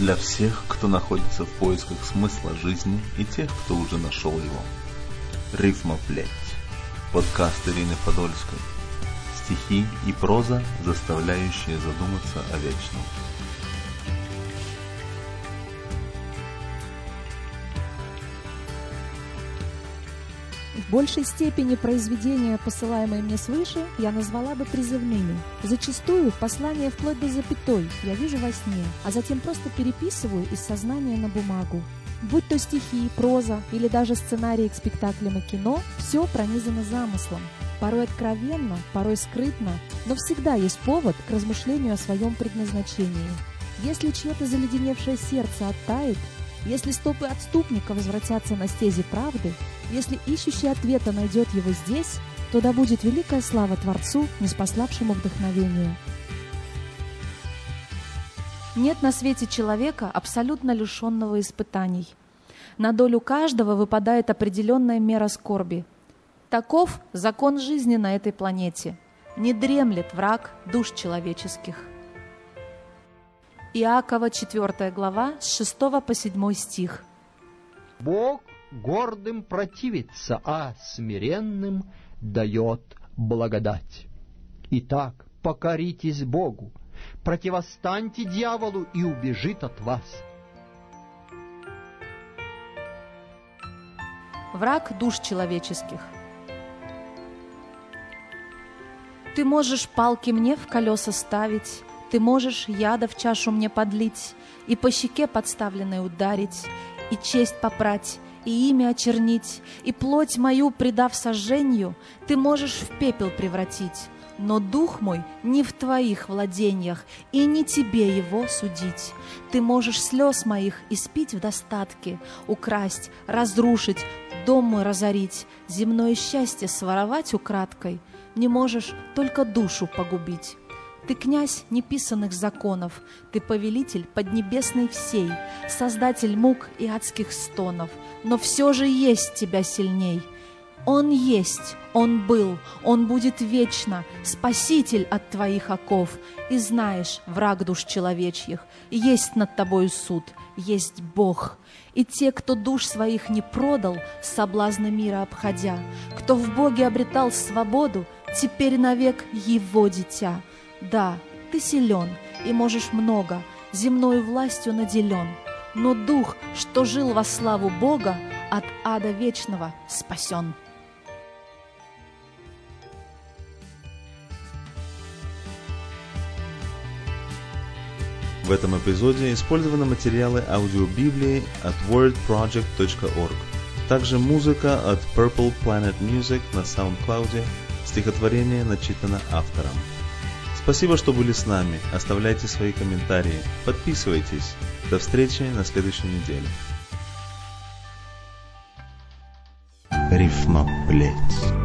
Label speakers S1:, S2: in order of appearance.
S1: для всех, кто находится в поисках смысла жизни и тех, кто уже нашел его. Рифма плеть. Подкаст Ирины Подольской. Стихи и проза, заставляющие задуматься о вечном.
S2: В большей степени произведения, посылаемые мне свыше, я назвала бы призывными. Зачастую послание вплоть до запятой я вижу во сне, а затем просто переписываю из сознания на бумагу. Будь то стихи, проза или даже сценарии к спектаклям и кино, все пронизано замыслом. Порой откровенно, порой скрытно, но всегда есть повод к размышлению о своем предназначении. Если чье-то заледеневшее сердце оттает, если стопы отступника возвратятся на стези правды, если ищущий ответа найдет его здесь, то да будет великая слава Творцу, неспославшему вдохновение. Нет на свете человека, абсолютно лишенного испытаний. На долю каждого выпадает определенная мера скорби. Таков закон жизни на этой планете. Не дремлет враг душ человеческих. Иакова 4 глава с 6 по 7 стих.
S3: Бог гордым противится, а смиренным дает благодать. Итак, покоритесь Богу, противостаньте дьяволу и убежит от вас.
S2: Враг душ человеческих. Ты можешь палки мне в колеса ставить, ты можешь яда в чашу мне подлить, И по щеке подставленной ударить, И честь попрать, и имя очернить, И плоть мою, предав сожжению, Ты можешь в пепел превратить. Но дух мой не в твоих владениях, И не тебе его судить. Ты можешь слез моих испить в достатке, Украсть, разрушить, дом мой разорить, Земное счастье своровать украдкой, Не можешь только душу погубить. Ты князь неписанных законов, Ты повелитель поднебесной всей, Создатель мук и адских стонов, Но все же есть тебя сильней. Он есть, Он был, Он будет вечно, Спаситель от твоих оков. И знаешь, враг душ человечьих, Есть над тобою суд, есть Бог. И те, кто душ своих не продал, Соблазны мира обходя, Кто в Боге обретал свободу, Теперь навек Его дитя — да, ты силен и можешь много, земной властью наделен, но дух, что жил во славу Бога, от ада вечного спасен.
S1: В этом эпизоде использованы материалы аудиобиблии от wordproject.org. Также музыка от Purple Planet Music на SoundCloud, стихотворение начитано автором. Спасибо, что были с нами. Оставляйте свои комментарии. Подписывайтесь. До встречи на следующей неделе. Рифма плеть.